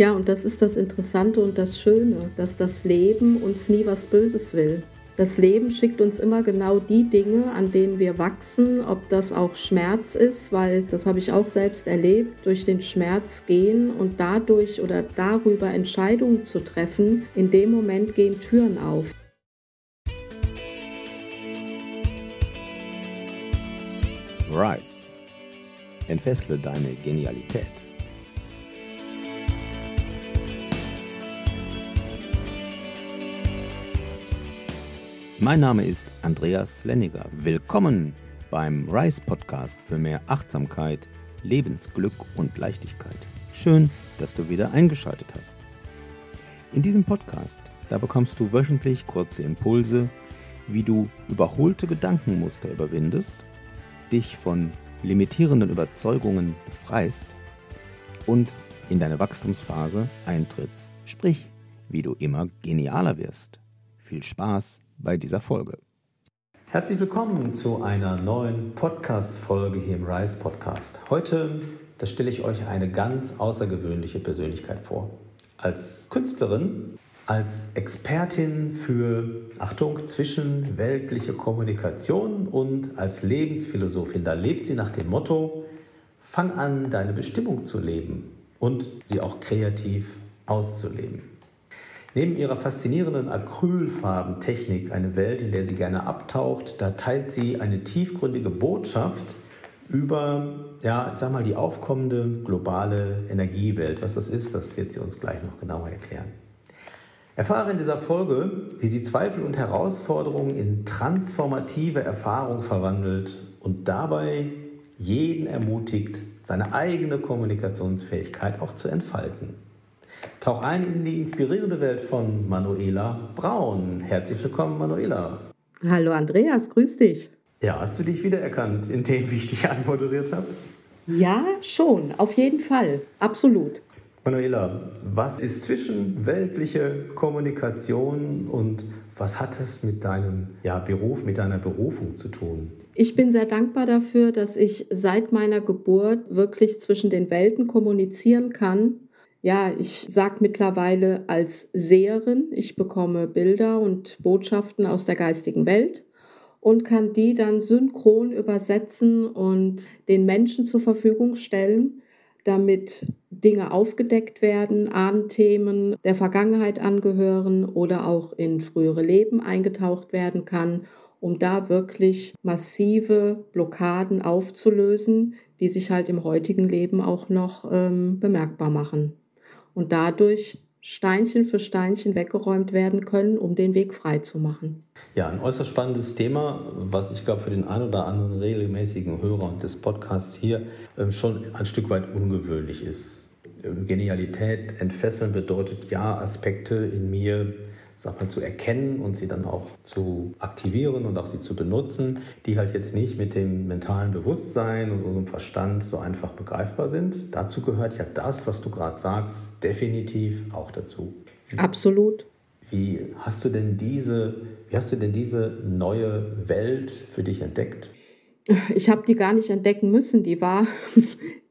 Ja, und das ist das Interessante und das Schöne, dass das Leben uns nie was Böses will. Das Leben schickt uns immer genau die Dinge, an denen wir wachsen, ob das auch Schmerz ist, weil das habe ich auch selbst erlebt, durch den Schmerz gehen und dadurch oder darüber Entscheidungen zu treffen. In dem Moment gehen Türen auf. Rise. Entfessle deine Genialität. Mein Name ist Andreas Lenniger. Willkommen beim Rise Podcast für mehr Achtsamkeit, Lebensglück und Leichtigkeit. Schön, dass du wieder eingeschaltet hast. In diesem Podcast, da bekommst du wöchentlich kurze Impulse, wie du überholte Gedankenmuster überwindest, dich von limitierenden Überzeugungen befreist und in deine Wachstumsphase eintrittst, sprich, wie du immer genialer wirst. Viel Spaß bei dieser Folge. Herzlich willkommen zu einer neuen Podcast-Folge hier im Rise Podcast. Heute, da stelle ich euch eine ganz außergewöhnliche Persönlichkeit vor. Als Künstlerin, als Expertin für, Achtung, zwischenweltliche Kommunikation und als Lebensphilosophin. Da lebt sie nach dem Motto, fang an, deine Bestimmung zu leben und sie auch kreativ auszuleben. Neben ihrer faszinierenden Acrylfarbentechnik, eine Welt, in der sie gerne abtaucht, da teilt sie eine tiefgründige Botschaft über, ja, ich sag mal, die aufkommende globale Energiewelt. Was das ist, das wird sie uns gleich noch genauer erklären. Erfahre in dieser Folge, wie sie Zweifel und Herausforderungen in transformative Erfahrung verwandelt und dabei jeden ermutigt, seine eigene Kommunikationsfähigkeit auch zu entfalten. Tauch ein in die inspirierende Welt von Manuela Braun. Herzlich willkommen, Manuela. Hallo Andreas, grüß dich. Ja, hast du dich wiedererkannt in dem, wie ich dich anmoderiert habe? Ja, schon, auf jeden Fall, absolut. Manuela, was ist zwischenweltliche Kommunikation und was hat es mit deinem ja, Beruf, mit deiner Berufung zu tun? Ich bin sehr dankbar dafür, dass ich seit meiner Geburt wirklich zwischen den Welten kommunizieren kann ja, ich sage mittlerweile als Seherin, ich bekomme Bilder und Botschaften aus der geistigen Welt und kann die dann synchron übersetzen und den Menschen zur Verfügung stellen, damit Dinge aufgedeckt werden, Ahnenthemen der Vergangenheit angehören oder auch in frühere Leben eingetaucht werden kann, um da wirklich massive Blockaden aufzulösen, die sich halt im heutigen Leben auch noch ähm, bemerkbar machen und dadurch Steinchen für Steinchen weggeräumt werden können, um den Weg frei zu machen. Ja, ein äußerst spannendes Thema, was ich glaube für den einen oder anderen regelmäßigen Hörer des Podcasts hier ähm, schon ein Stück weit ungewöhnlich ist. Ähm, Genialität entfesseln bedeutet ja, Aspekte in mir sag mal, zu erkennen und sie dann auch zu aktivieren und auch sie zu benutzen, die halt jetzt nicht mit dem mentalen Bewusstsein und unserem Verstand so einfach begreifbar sind. Dazu gehört ja das, was du gerade sagst, definitiv auch dazu. Absolut. Wie hast du denn diese, wie hast du denn diese neue Welt für dich entdeckt? Ich habe die gar nicht entdecken müssen. Die war,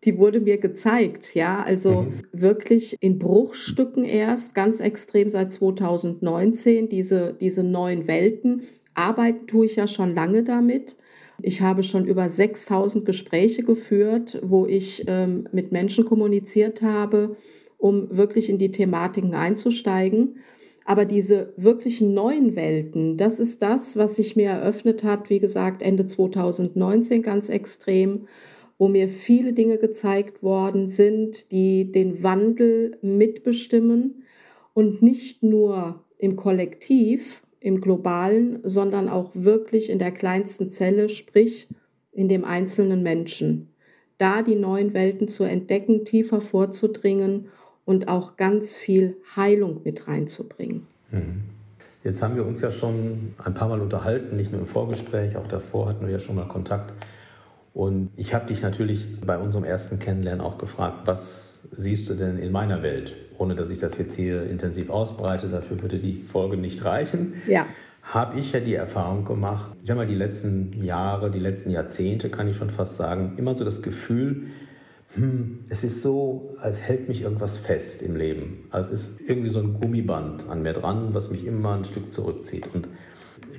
die wurde mir gezeigt. Ja, also mhm. wirklich in Bruchstücken erst, ganz extrem seit 2019, diese, diese neuen Welten. Arbeiten tue ich ja schon lange damit. Ich habe schon über 6000 Gespräche geführt, wo ich ähm, mit Menschen kommuniziert habe, um wirklich in die Thematiken einzusteigen. Aber diese wirklichen neuen Welten, das ist das, was sich mir eröffnet hat, wie gesagt, Ende 2019 ganz extrem, wo mir viele Dinge gezeigt worden sind, die den Wandel mitbestimmen und nicht nur im Kollektiv, im globalen, sondern auch wirklich in der kleinsten Zelle, sprich in dem einzelnen Menschen. Da die neuen Welten zu entdecken, tiefer vorzudringen und auch ganz viel Heilung mit reinzubringen. Mhm. Jetzt haben wir uns ja schon ein paar Mal unterhalten, nicht nur im Vorgespräch, auch davor hatten wir ja schon mal Kontakt. Und ich habe dich natürlich bei unserem ersten Kennenlernen auch gefragt, was siehst du denn in meiner Welt? Ohne dass ich das jetzt hier intensiv ausbreite, dafür würde die Folge nicht reichen. Ja. Habe ich ja die Erfahrung gemacht, ich sage mal, die letzten Jahre, die letzten Jahrzehnte, kann ich schon fast sagen, immer so das Gefühl, hm, es ist so, als hält mich irgendwas fest im Leben. Also es ist irgendwie so ein Gummiband an mir dran, was mich immer ein Stück zurückzieht. Und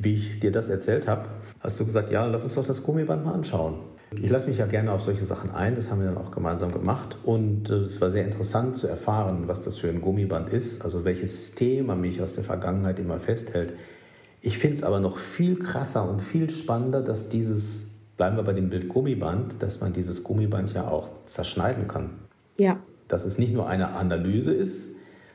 wie ich dir das erzählt habe, hast du gesagt, ja, lass uns doch das Gummiband mal anschauen. Ich lasse mich ja gerne auf solche Sachen ein, das haben wir dann auch gemeinsam gemacht und äh, es war sehr interessant zu erfahren, was das für ein Gummiband ist, also welches Thema mich aus der Vergangenheit immer festhält. Ich finde es aber noch viel krasser und viel spannender, dass dieses, bleiben wir bei dem Bild Gummiband, dass man dieses Gummiband ja auch zerschneiden kann. Ja. Dass es nicht nur eine Analyse ist,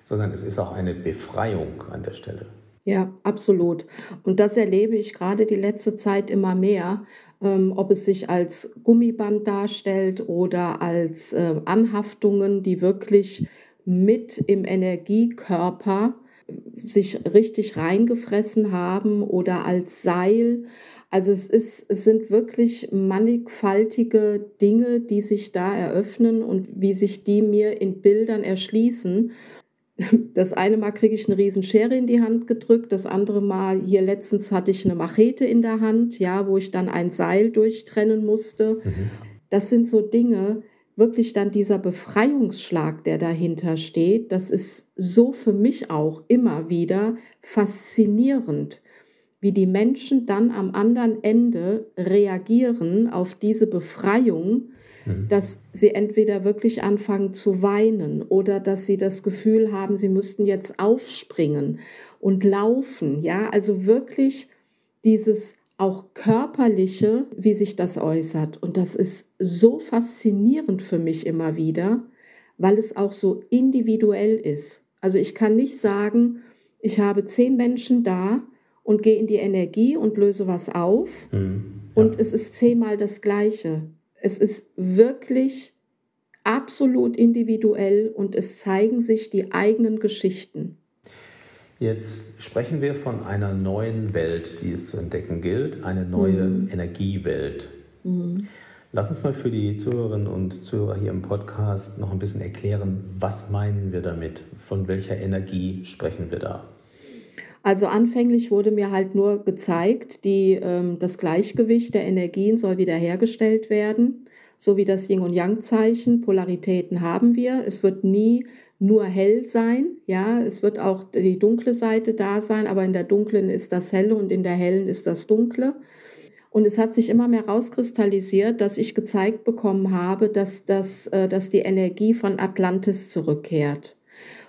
sondern es ist auch eine Befreiung an der Stelle. Ja, absolut. Und das erlebe ich gerade die letzte Zeit immer mehr, ähm, ob es sich als Gummiband darstellt oder als äh, Anhaftungen, die wirklich mit im Energiekörper äh, sich richtig reingefressen haben oder als Seil. Also es, ist, es sind wirklich mannigfaltige Dinge, die sich da eröffnen und wie sich die mir in Bildern erschließen. Das eine Mal kriege ich eine riesen Schere in die Hand gedrückt, das andere Mal, hier letztens hatte ich eine Machete in der Hand, ja, wo ich dann ein Seil durchtrennen musste. Mhm. Das sind so Dinge, wirklich dann dieser Befreiungsschlag, der dahinter steht, das ist so für mich auch immer wieder faszinierend, wie die Menschen dann am anderen Ende reagieren auf diese Befreiung Mhm. dass sie entweder wirklich anfangen zu weinen oder dass sie das Gefühl haben, sie müssten jetzt aufspringen und laufen. Ja, also wirklich dieses auch körperliche, wie sich das äußert. Und das ist so faszinierend für mich immer wieder, weil es auch so individuell ist. Also ich kann nicht sagen, ich habe zehn Menschen da und gehe in die Energie und löse was auf. Mhm, ja. Und es ist zehnmal das Gleiche. Es ist wirklich absolut individuell und es zeigen sich die eigenen Geschichten. Jetzt sprechen wir von einer neuen Welt, die es zu entdecken gilt, eine neue mhm. Energiewelt. Mhm. Lass uns mal für die Zuhörerinnen und Zuhörer hier im Podcast noch ein bisschen erklären, was meinen wir damit? Von welcher Energie sprechen wir da? Also anfänglich wurde mir halt nur gezeigt, die, ähm, das Gleichgewicht der Energien soll wiederhergestellt werden, so wie das Yin- und Yang-Zeichen. Polaritäten haben wir. Es wird nie nur hell sein, ja, es wird auch die dunkle Seite da sein, aber in der dunklen ist das helle und in der hellen ist das dunkle. Und es hat sich immer mehr rauskristallisiert, dass ich gezeigt bekommen habe, dass, das, äh, dass die Energie von Atlantis zurückkehrt.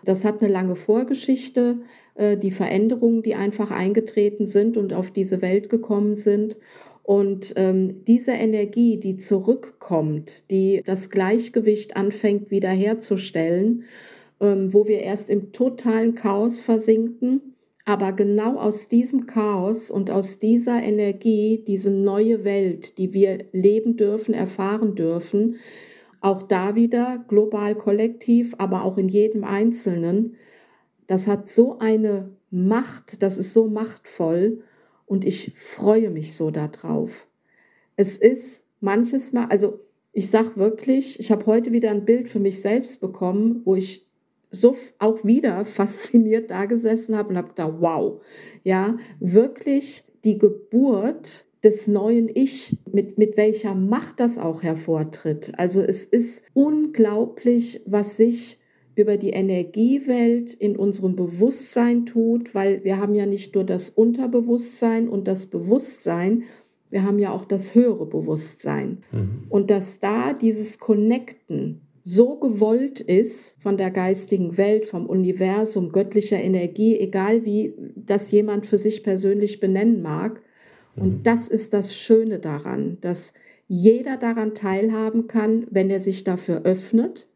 Das hat eine lange Vorgeschichte. Äh, die Veränderungen, die einfach eingetreten sind und auf diese Welt gekommen sind. Und ähm, diese Energie, die zurückkommt, die das Gleichgewicht anfängt wiederherzustellen, ähm, wo wir erst im totalen Chaos versinken, aber genau aus diesem Chaos und aus dieser Energie, diese neue Welt, die wir leben dürfen, erfahren dürfen, auch da wieder global kollektiv, aber auch in jedem Einzelnen, das hat so eine Macht, das ist so machtvoll und ich freue mich so darauf. Es ist manches Mal, also ich sage wirklich, ich habe heute wieder ein Bild für mich selbst bekommen, wo ich so auch wieder fasziniert da gesessen habe und habe gedacht, wow, ja, wirklich die Geburt des neuen Ich, mit, mit welcher Macht das auch hervortritt. Also es ist unglaublich, was sich über die Energiewelt in unserem Bewusstsein tut, weil wir haben ja nicht nur das Unterbewusstsein und das Bewusstsein, wir haben ja auch das höhere Bewusstsein. Mhm. Und dass da dieses Connecten so gewollt ist von der geistigen Welt, vom Universum, göttlicher Energie, egal wie das jemand für sich persönlich benennen mag. Mhm. Und das ist das Schöne daran, dass jeder daran teilhaben kann, wenn er sich dafür öffnet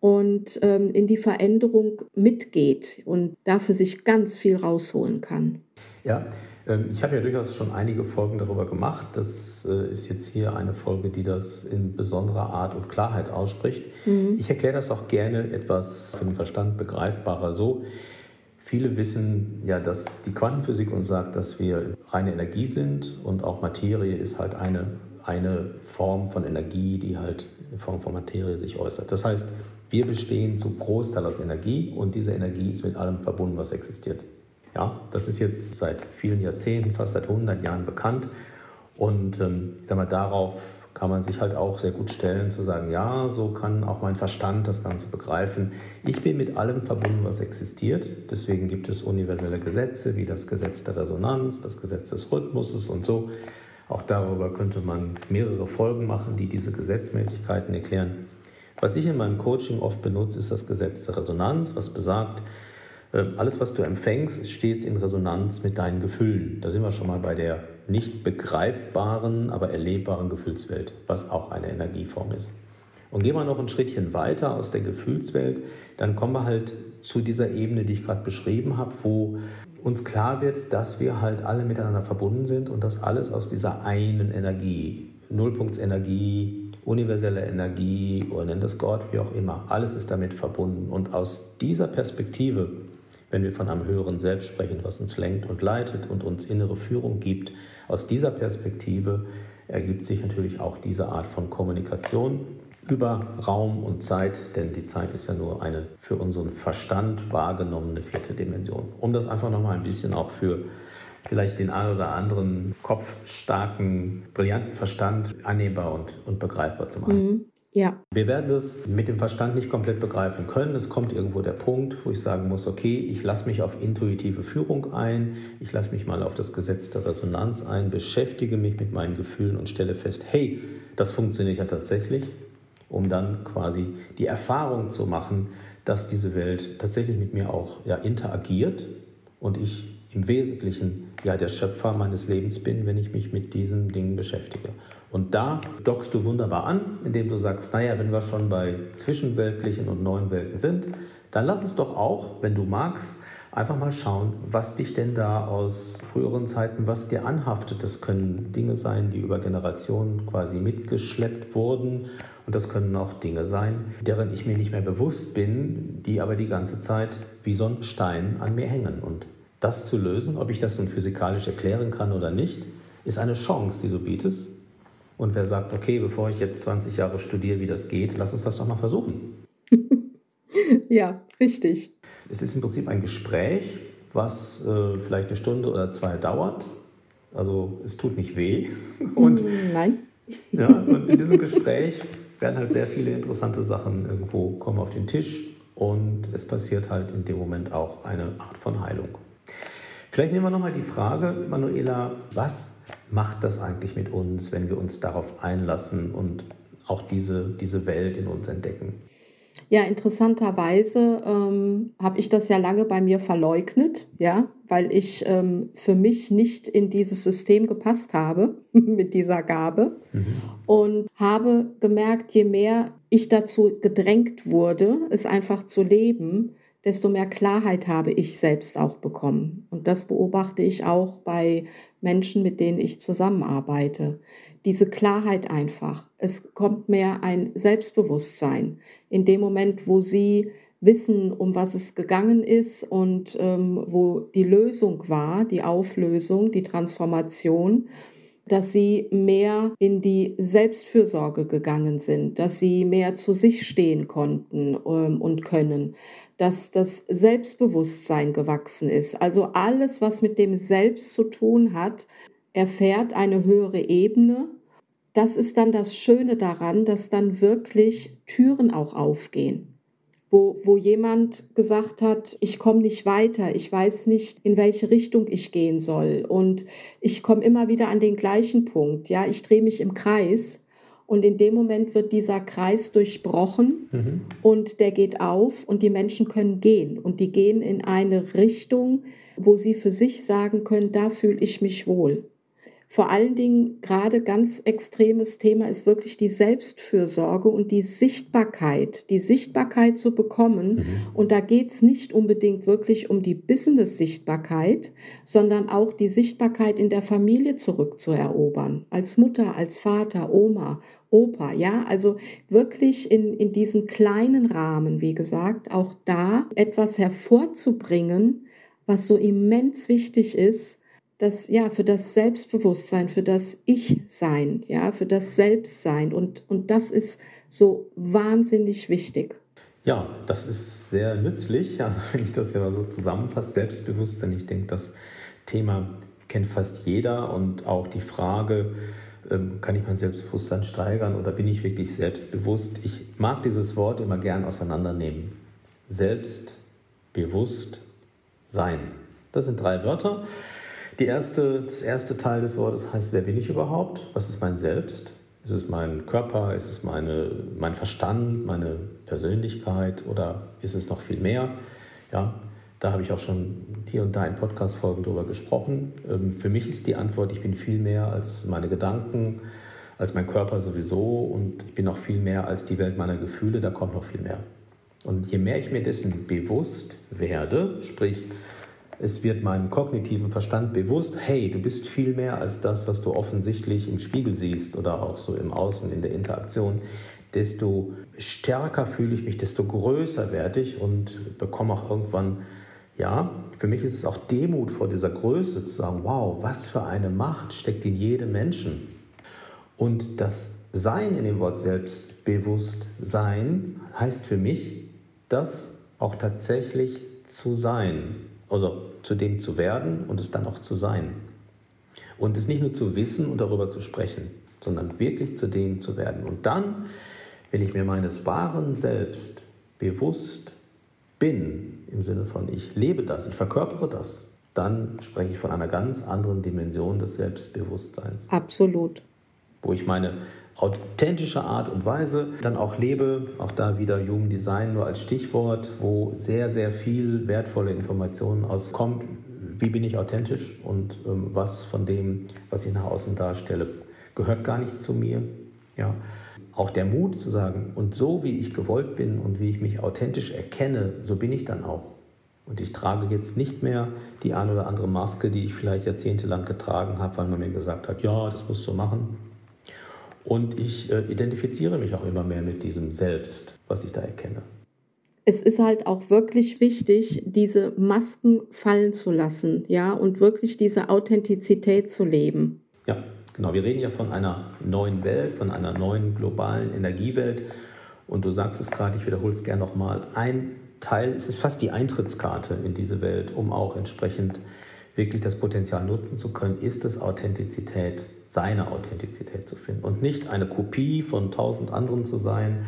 und ähm, in die Veränderung mitgeht und dafür sich ganz viel rausholen kann. Ja, ähm, ich habe ja durchaus schon einige Folgen darüber gemacht. Das äh, ist jetzt hier eine Folge, die das in besonderer Art und Klarheit ausspricht. Mhm. Ich erkläre das auch gerne etwas für den Verstand begreifbarer so. Viele wissen ja, dass die Quantenphysik uns sagt, dass wir reine Energie sind und auch Materie ist halt eine, eine Form von Energie, die halt in Form von Materie sich äußert. Das heißt, wir bestehen zu Großteil aus Energie und diese Energie ist mit allem verbunden, was existiert. Ja, das ist jetzt seit vielen Jahrzehnten, fast seit 100 Jahren bekannt. Und ähm, mal, darauf kann man sich halt auch sehr gut stellen, zu sagen, ja, so kann auch mein Verstand das Ganze begreifen. Ich bin mit allem verbunden, was existiert. Deswegen gibt es universelle Gesetze wie das Gesetz der Resonanz, das Gesetz des Rhythmuses und so. Auch darüber könnte man mehrere Folgen machen, die diese Gesetzmäßigkeiten erklären. Was ich in meinem Coaching oft benutze, ist das Gesetz der Resonanz, was besagt, äh, alles, was du empfängst, ist stets in Resonanz mit deinen Gefühlen. Da sind wir schon mal bei der nicht begreifbaren, aber erlebbaren Gefühlswelt, was auch eine Energieform ist. Und gehen wir noch ein Schrittchen weiter aus der Gefühlswelt, dann kommen wir halt zu dieser Ebene, die ich gerade beschrieben habe, wo uns klar wird, dass wir halt alle miteinander verbunden sind und dass alles aus dieser einen Energie, Nullpunktsenergie, universelle Energie oder nennt das Gott, wie auch immer, alles ist damit verbunden. Und aus dieser Perspektive wenn wir von einem höheren Selbst sprechen, was uns lenkt und leitet und uns innere Führung gibt. Aus dieser Perspektive ergibt sich natürlich auch diese Art von Kommunikation über Raum und Zeit, denn die Zeit ist ja nur eine für unseren Verstand wahrgenommene vierte Dimension. Um das einfach nochmal ein bisschen auch für vielleicht den einen oder anderen kopfstarken, brillanten Verstand annehmbar und, und begreifbar zu machen. Mhm. Ja. Wir werden das mit dem Verstand nicht komplett begreifen können. Es kommt irgendwo der Punkt, wo ich sagen muss, okay, ich lasse mich auf intuitive Führung ein, ich lasse mich mal auf das Gesetz der Resonanz ein, beschäftige mich mit meinen Gefühlen und stelle fest, hey, das funktioniert ja tatsächlich, um dann quasi die Erfahrung zu machen, dass diese Welt tatsächlich mit mir auch ja, interagiert und ich im Wesentlichen ja der Schöpfer meines Lebens bin, wenn ich mich mit diesen Dingen beschäftige. Und da dockst du wunderbar an, indem du sagst, naja, wenn wir schon bei zwischenweltlichen und neuen Welten sind, dann lass uns doch auch, wenn du magst, einfach mal schauen, was dich denn da aus früheren Zeiten, was dir anhaftet. Das können Dinge sein, die über Generationen quasi mitgeschleppt wurden. Und das können auch Dinge sein, deren ich mir nicht mehr bewusst bin, die aber die ganze Zeit wie so ein Stein an mir hängen. Und das zu lösen, ob ich das nun physikalisch erklären kann oder nicht, ist eine Chance, die du bietest. Und wer sagt, okay, bevor ich jetzt 20 Jahre studiere, wie das geht, lass uns das doch mal versuchen. ja, richtig. Es ist im Prinzip ein Gespräch, was äh, vielleicht eine Stunde oder zwei dauert. Also es tut nicht weh. Und, Nein. Ja, und in diesem Gespräch werden halt sehr viele interessante Sachen irgendwo kommen auf den Tisch und es passiert halt in dem Moment auch eine Art von Heilung. Vielleicht nehmen wir nochmal die Frage, Manuela, was macht das eigentlich mit uns, wenn wir uns darauf einlassen und auch diese, diese Welt in uns entdecken? Ja, interessanterweise ähm, habe ich das ja lange bei mir verleugnet, ja, weil ich ähm, für mich nicht in dieses System gepasst habe mit dieser Gabe mhm. und habe gemerkt, je mehr ich dazu gedrängt wurde, es einfach zu leben, desto mehr Klarheit habe ich selbst auch bekommen. Und das beobachte ich auch bei Menschen, mit denen ich zusammenarbeite. Diese Klarheit einfach. Es kommt mehr ein Selbstbewusstsein. In dem Moment, wo sie wissen, um was es gegangen ist und ähm, wo die Lösung war, die Auflösung, die Transformation, dass sie mehr in die Selbstfürsorge gegangen sind, dass sie mehr zu sich stehen konnten ähm, und können, dass das Selbstbewusstsein gewachsen ist. Also alles, was mit dem Selbst zu tun hat, erfährt eine höhere Ebene. Das ist dann das Schöne daran, dass dann wirklich Türen auch aufgehen. Wo, wo jemand gesagt hat, ich komme nicht weiter, ich weiß nicht, in welche Richtung ich gehen soll und ich komme immer wieder an den gleichen Punkt, ja, ich drehe mich im Kreis und in dem Moment wird dieser Kreis durchbrochen mhm. und der geht auf und die Menschen können gehen. Und die gehen in eine Richtung, wo sie für sich sagen können, da fühle ich mich wohl. Vor allen Dingen gerade ganz extremes Thema ist wirklich die Selbstfürsorge und die Sichtbarkeit, die Sichtbarkeit zu bekommen. Mhm. Und da geht es nicht unbedingt wirklich um die Business-Sichtbarkeit, sondern auch die Sichtbarkeit in der Familie zurückzuerobern. Als Mutter, als Vater, Oma, Opa, ja, also wirklich in, in diesen kleinen Rahmen, wie gesagt, auch da etwas hervorzubringen, was so immens wichtig ist, das, ja, für das Selbstbewusstsein, für das Ich-Sein, ja, für das Selbstsein. Und, und das ist so wahnsinnig wichtig. Ja, das ist sehr nützlich. Also wenn ich das ja mal so zusammenfasse, Selbstbewusstsein, ich denke, das Thema kennt fast jeder und auch die Frage, kann ich mein Selbstbewusstsein steigern oder bin ich wirklich selbstbewusst? Ich mag dieses Wort immer gern auseinandernehmen. Selbstbewusst sein. Das sind drei Wörter. Die erste, das erste Teil des Wortes heißt, wer bin ich überhaupt? Was ist mein Selbst? Ist es mein Körper? Ist es meine, mein Verstand, meine Persönlichkeit oder ist es noch viel mehr? Ja, da habe ich auch schon hier und da in Podcast-Folgen drüber gesprochen. Ähm, für mich ist die Antwort, ich bin viel mehr als meine Gedanken, als mein Körper sowieso und ich bin auch viel mehr als die Welt meiner Gefühle, da kommt noch viel mehr. Und je mehr ich mir dessen bewusst werde, sprich, es wird meinem kognitiven Verstand bewusst, hey, du bist viel mehr als das, was du offensichtlich im Spiegel siehst oder auch so im Außen in der Interaktion, desto stärker fühle ich mich, desto größer werde ich und bekomme auch irgendwann, ja, für mich ist es auch Demut vor dieser Größe zu sagen, wow, was für eine Macht steckt in jedem Menschen. Und das Sein in dem Wort Selbstbewusstsein heißt für mich, das auch tatsächlich zu sein. Also zu dem zu werden und es dann auch zu sein. Und es nicht nur zu wissen und darüber zu sprechen, sondern wirklich zu dem zu werden. Und dann, wenn ich mir meines wahren Selbst bewusst bin, im Sinne von ich lebe das, ich verkörpere das, dann spreche ich von einer ganz anderen Dimension des Selbstbewusstseins. Absolut. Wo ich meine authentische Art und Weise dann auch lebe. Auch da wieder Human Design nur als Stichwort, wo sehr, sehr viel wertvolle Informationen auskommt. Wie bin ich authentisch und ähm, was von dem, was ich nach außen darstelle, gehört gar nicht zu mir. Ja. Auch der Mut zu sagen, und so wie ich gewollt bin und wie ich mich authentisch erkenne, so bin ich dann auch. Und ich trage jetzt nicht mehr die ein oder andere Maske, die ich vielleicht jahrzehntelang getragen habe, weil man mir gesagt hat, ja, das musst du machen. Und ich äh, identifiziere mich auch immer mehr mit diesem Selbst, was ich da erkenne. Es ist halt auch wirklich wichtig, diese Masken fallen zu lassen, ja, und wirklich diese Authentizität zu leben. Ja, genau. Wir reden ja von einer neuen Welt, von einer neuen globalen Energiewelt. Und du sagst es gerade, ich wiederhole es gerne nochmal. Ein Teil, es ist fast die Eintrittskarte in diese Welt, um auch entsprechend wirklich das Potenzial nutzen zu können, ist es Authentizität seine Authentizität zu finden und nicht eine Kopie von tausend anderen zu sein,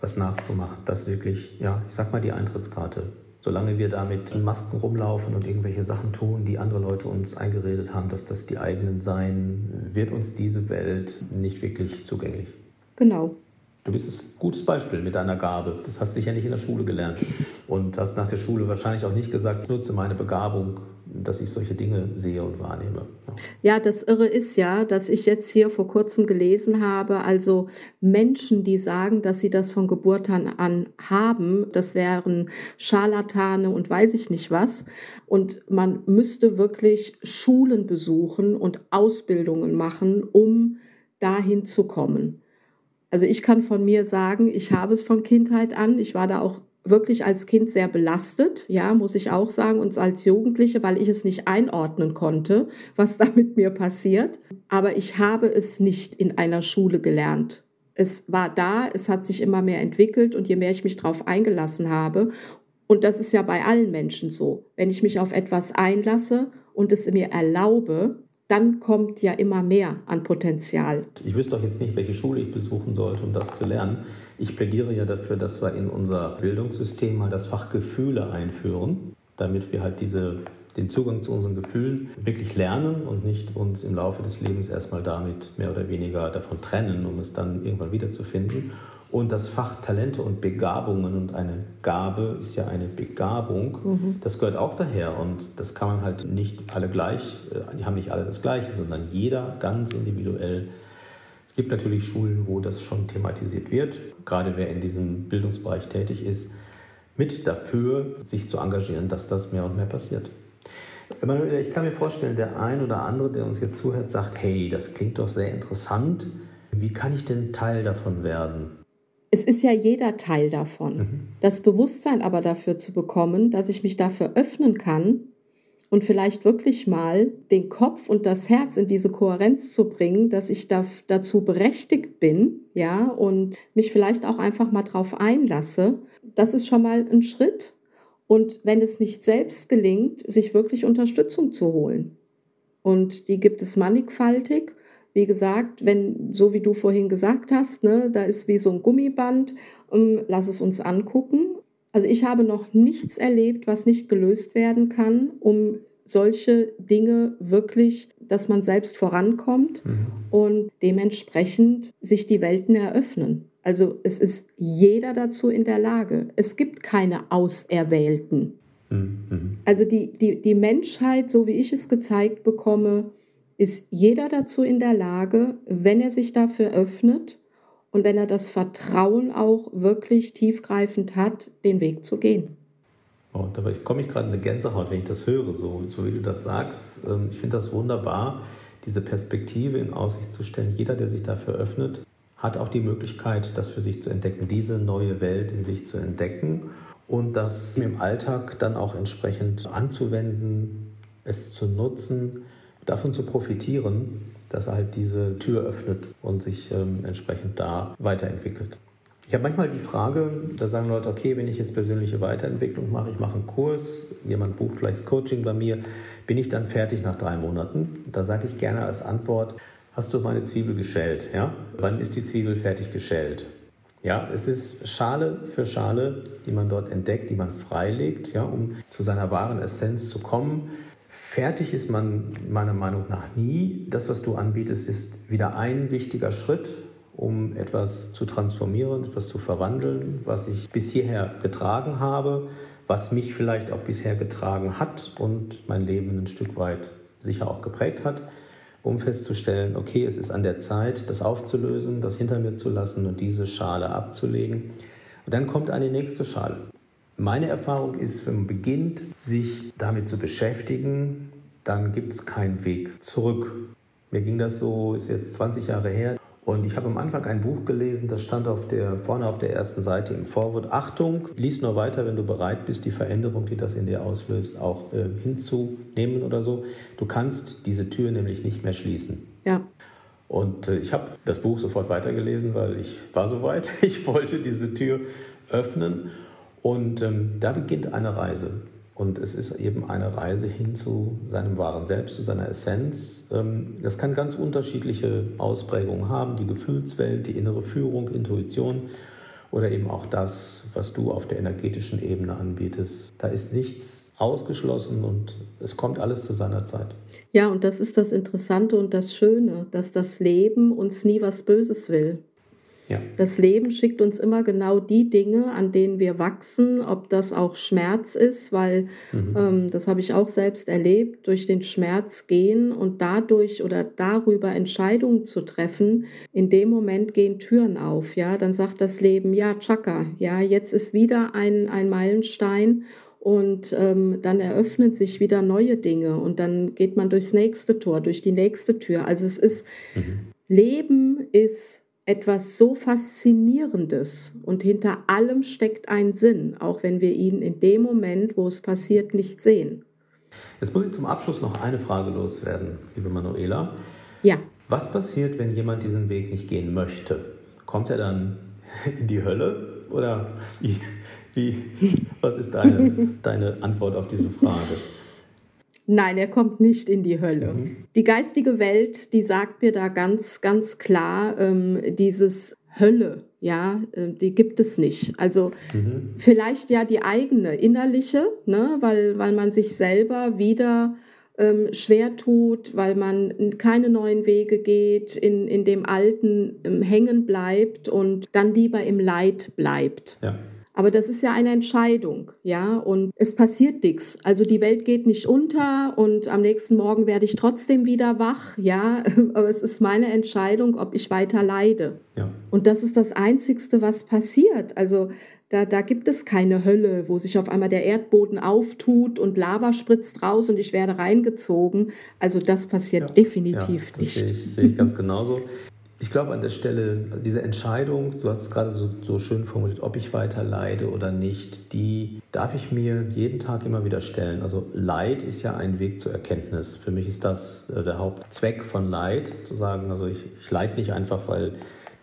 was nachzumachen. Das ist wirklich, ja, ich sag mal die Eintrittskarte. Solange wir da mit Masken rumlaufen und irgendwelche Sachen tun, die andere Leute uns eingeredet haben, dass das die eigenen seien, wird uns diese Welt nicht wirklich zugänglich. Genau. Du bist ein gutes Beispiel mit deiner Gabe. Das hast du sicher nicht in der Schule gelernt. Und hast nach der Schule wahrscheinlich auch nicht gesagt, ich nutze meine Begabung dass ich solche Dinge sehe und wahrnehme. Ja. das Irre ist ja, dass ich jetzt hier vor kurzem gelesen habe, also Menschen, die sagen, dass sie das von Geburt an haben, das wären Scharlatane und weiß ich nicht was. Und man müsste wirklich Schulen besuchen und Ausbildungen machen, um dahin zu kommen. Also ich kann von mir sagen, ich habe es von Kindheit an. Ich war da auch wirklich als Kind sehr belastet, ja, muss ich auch sagen, und als Jugendliche, weil ich es nicht einordnen konnte, was da mit mir passiert. Aber ich habe es nicht in einer Schule gelernt. Es war da, es hat sich immer mehr entwickelt und je mehr ich mich darauf eingelassen habe, und das ist ja bei allen Menschen so, wenn ich mich auf etwas einlasse und es mir erlaube, dann kommt ja immer mehr an Potenzial. Ich wüsste doch jetzt nicht, welche Schule ich besuchen sollte, um das zu lernen. Ich plädiere ja dafür, dass wir in unser Bildungssystem mal das Fach Gefühle einführen, damit wir halt diese, den Zugang zu unseren Gefühlen wirklich lernen und nicht uns im Laufe des Lebens erstmal damit mehr oder weniger davon trennen, um es dann irgendwann wiederzufinden. Und das Fach Talente und Begabungen und eine Gabe ist ja eine Begabung, mhm. das gehört auch daher. Und das kann man halt nicht alle gleich, äh, die haben nicht alle das Gleiche, sondern jeder ganz individuell gibt natürlich Schulen, wo das schon thematisiert wird, gerade wer in diesem Bildungsbereich tätig ist, mit dafür, sich zu engagieren, dass das mehr und mehr passiert. Ich kann mir vorstellen, der ein oder andere, der uns jetzt zuhört, sagt, hey, das klingt doch sehr interessant. Wie kann ich denn Teil davon werden? Es ist ja jeder Teil davon. Mhm. Das Bewusstsein aber dafür zu bekommen, dass ich mich dafür öffnen kann, und vielleicht wirklich mal den Kopf und das Herz in diese Kohärenz zu bringen, dass ich da, dazu berechtigt bin, ja, und mich vielleicht auch einfach mal drauf einlasse, das ist schon mal ein Schritt. Und wenn es nicht selbst gelingt, sich wirklich Unterstützung zu holen. Und die gibt es mannigfaltig. wie gesagt, wenn, so wie du vorhin gesagt hast, ne, da ist wie so ein Gummiband, um, lass es uns angucken. Also ich habe noch nichts erlebt, was nicht gelöst werden kann, um solche Dinge wirklich, dass man selbst vorankommt mhm. und dementsprechend sich die Welten eröffnen. Also es ist jeder dazu in der Lage. Es gibt keine Auserwählten. Mhm. Also die, die, die Menschheit, so wie ich es gezeigt bekomme, ist jeder dazu in der Lage, wenn er sich dafür öffnet und wenn er das Vertrauen auch wirklich tiefgreifend hat, den Weg zu gehen. Oh, dabei komme ich gerade in eine Gänsehaut, wenn ich das höre, so, so wie du das sagst. Ähm, ich finde das wunderbar, diese Perspektive in Aussicht zu stellen. Jeder, der sich dafür öffnet, hat auch die Möglichkeit, das für sich zu entdecken, diese neue Welt in sich zu entdecken und das im Alltag dann auch entsprechend anzuwenden, es zu nutzen, davon zu profitieren, dass er halt diese Tür öffnet und sich ähm, entsprechend da weiterentwickelt. Ich habe manchmal die Frage, da sagen Leute, okay, wenn ich jetzt persönliche Weiterentwicklung mache, ich mache einen Kurs, jemand bucht vielleicht Coaching bei mir, bin ich dann fertig nach drei Monaten? Da sage ich gerne als Antwort, hast du meine Zwiebel geschält? Ja? Wann ist die Zwiebel fertig geschält? Ja, es ist Schale für Schale, die man dort entdeckt, die man freilegt, ja, um zu seiner wahren Essenz zu kommen. Fertig ist man meiner Meinung nach nie. Das, was du anbietest, ist wieder ein wichtiger Schritt, um etwas zu transformieren, etwas zu verwandeln, was ich bis hierher getragen habe, was mich vielleicht auch bisher getragen hat und mein Leben ein Stück weit sicher auch geprägt hat, um festzustellen, okay, es ist an der Zeit, das aufzulösen, das hinter mir zu lassen und diese Schale abzulegen. Und dann kommt eine nächste Schale. Meine Erfahrung ist, wenn man beginnt, sich damit zu beschäftigen, dann gibt es keinen Weg zurück. Mir ging das so, ist jetzt 20 Jahre her. Und ich habe am Anfang ein Buch gelesen, das stand auf der, vorne auf der ersten Seite im Vorwort. Achtung, lies nur weiter, wenn du bereit bist, die Veränderung, die das in dir auslöst, auch äh, hinzunehmen oder so. Du kannst diese Tür nämlich nicht mehr schließen. Ja. Und äh, ich habe das Buch sofort weitergelesen, weil ich war soweit. Ich wollte diese Tür öffnen. Und ähm, da beginnt eine Reise. Und es ist eben eine Reise hin zu seinem wahren Selbst, zu seiner Essenz. Ähm, das kann ganz unterschiedliche Ausprägungen haben, die Gefühlswelt, die innere Führung, Intuition oder eben auch das, was du auf der energetischen Ebene anbietest. Da ist nichts ausgeschlossen und es kommt alles zu seiner Zeit. Ja, und das ist das Interessante und das Schöne, dass das Leben uns nie was Böses will. Ja. Das Leben schickt uns immer genau die Dinge, an denen wir wachsen, ob das auch Schmerz ist, weil mhm. ähm, das habe ich auch selbst erlebt, durch den Schmerz gehen und dadurch oder darüber Entscheidungen zu treffen. In dem Moment gehen Türen auf, ja, dann sagt das Leben, ja, Chaka, ja, jetzt ist wieder ein, ein Meilenstein und ähm, dann eröffnen sich wieder neue Dinge und dann geht man durchs nächste Tor, durch die nächste Tür. Also es ist, mhm. Leben ist etwas so Faszinierendes und hinter allem steckt ein Sinn, auch wenn wir ihn in dem Moment, wo es passiert, nicht sehen. Jetzt muss ich zum Abschluss noch eine Frage loswerden, liebe Manuela. Ja. Was passiert, wenn jemand diesen Weg nicht gehen möchte? Kommt er dann in die Hölle oder wie, wie, was ist deine, deine Antwort auf diese Frage? Nein, er kommt nicht in die Hölle. Mhm. Die geistige Welt, die sagt mir da ganz, ganz klar, ähm, dieses Hölle, ja, äh, die gibt es nicht. Also mhm. vielleicht ja die eigene innerliche, ne, weil, weil man sich selber wieder ähm, schwer tut, weil man keine neuen Wege geht, in, in dem Alten ähm, hängen bleibt und dann lieber im Leid bleibt. Ja. Aber das ist ja eine Entscheidung, ja, und es passiert nichts. Also die Welt geht nicht unter und am nächsten Morgen werde ich trotzdem wieder wach, ja, aber es ist meine Entscheidung, ob ich weiter leide. Ja. Und das ist das Einzigste, was passiert. Also da, da gibt es keine Hölle, wo sich auf einmal der Erdboden auftut und Lava spritzt raus und ich werde reingezogen. Also das passiert ja. definitiv ja, das nicht. Sehe ich, sehe ich ganz genauso. Ich glaube an der Stelle, diese Entscheidung, du hast es gerade so, so, schön formuliert, ob ich weiter leide oder nicht, die darf ich mir jeden Tag immer wieder stellen. Also Leid ist ja ein Weg zur Erkenntnis. Für mich ist das äh, der Hauptzweck von Leid, zu sagen, also ich, ich leide nicht einfach, weil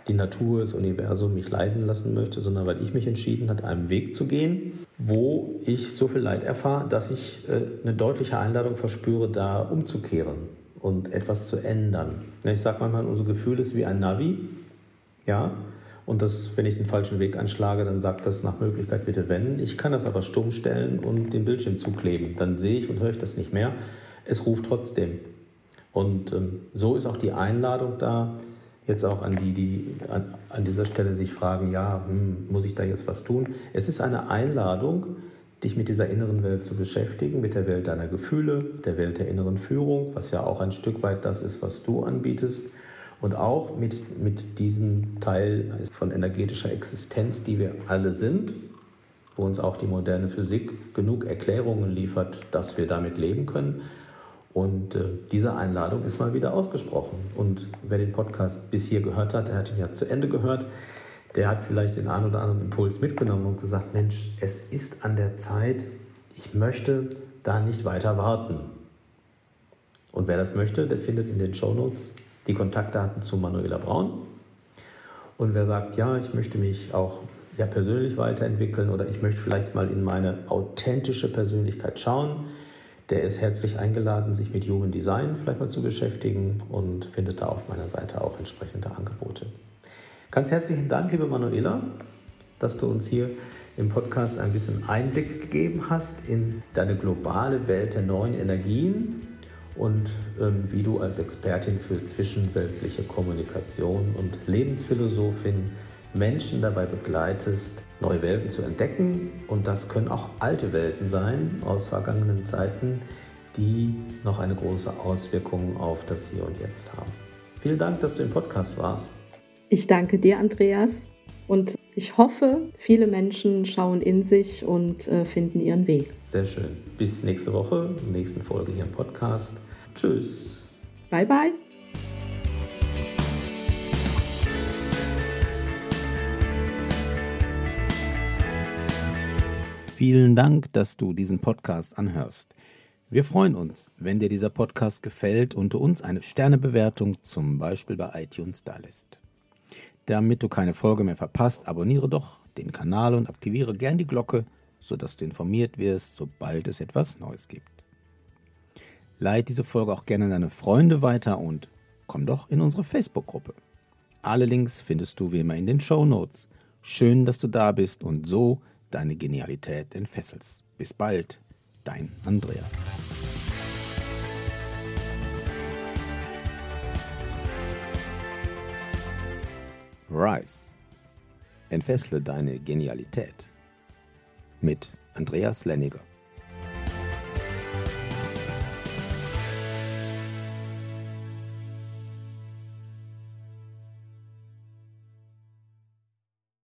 die Natur, das Universum mich leiden lassen möchte, sondern weil ich mich entschieden habe, einen Weg zu gehen, wo ich so viel Leid erfahre, dass ich äh, eine deutliche Einladung verspüre, da umzukehren und etwas zu ändern. Ich sage manchmal, unser Gefühl ist wie ein Navi. Ja, und das, wenn ich den falschen Weg einschlage, dann sagt das nach Möglichkeit bitte wenden. Ich kann das aber stumm stellen und den Bildschirm zukleben. Dann sehe ich und höre ich das nicht mehr. Es ruft trotzdem. Und ähm, so ist auch die Einladung da, jetzt auch an die, die an, an dieser Stelle sich fragen, ja, hm, muss ich da jetzt was tun? Es ist eine Einladung, dich mit dieser inneren Welt zu beschäftigen, mit der Welt deiner Gefühle, der Welt der inneren Führung, was ja auch ein Stück weit das ist, was du anbietest und auch mit, mit diesem Teil von energetischer Existenz, die wir alle sind, wo uns auch die moderne Physik genug Erklärungen liefert, dass wir damit leben können. Und äh, diese Einladung ist mal wieder ausgesprochen. Und wer den Podcast bis hier gehört hat, der hat ihn ja zu Ende gehört, der hat vielleicht den einen oder anderen Impuls mitgenommen und gesagt, Mensch, es ist an der Zeit, ich möchte da nicht weiter warten. Und wer das möchte, der findet in den Shownotes die Kontaktdaten zu Manuela Braun. Und wer sagt, ja, ich möchte mich auch ja, persönlich weiterentwickeln oder ich möchte vielleicht mal in meine authentische Persönlichkeit schauen, der ist herzlich eingeladen, sich mit Human Design vielleicht mal zu beschäftigen und findet da auf meiner Seite auch entsprechende Angebote. Ganz herzlichen Dank, liebe Manuela, dass du uns hier im Podcast ein bisschen Einblick gegeben hast in deine globale Welt der neuen Energien und ähm, wie du als Expertin für zwischenweltliche Kommunikation und Lebensphilosophin Menschen dabei begleitest, neue Welten zu entdecken. Und das können auch alte Welten sein aus vergangenen Zeiten, die noch eine große Auswirkung auf das Hier und Jetzt haben. Vielen Dank, dass du im Podcast warst. Ich danke dir, Andreas. Und ich hoffe, viele Menschen schauen in sich und äh, finden ihren Weg. Sehr schön. Bis nächste Woche, nächsten Folge hier im Podcast. Tschüss. Bye, bye. Vielen Dank, dass du diesen Podcast anhörst. Wir freuen uns, wenn dir dieser Podcast gefällt und du uns eine Sternebewertung zum Beispiel bei iTunes dalässt. Damit du keine Folge mehr verpasst, abonniere doch den Kanal und aktiviere gern die Glocke, sodass du informiert wirst, sobald es etwas Neues gibt. Leite diese Folge auch gerne an deine Freunde weiter und komm doch in unsere Facebook-Gruppe. Alle Links findest du wie immer in den Show Notes. Schön, dass du da bist und so deine Genialität entfesselst. Bis bald, dein Andreas. Rise. Entfessle deine Genialität. Mit Andreas Lenniger.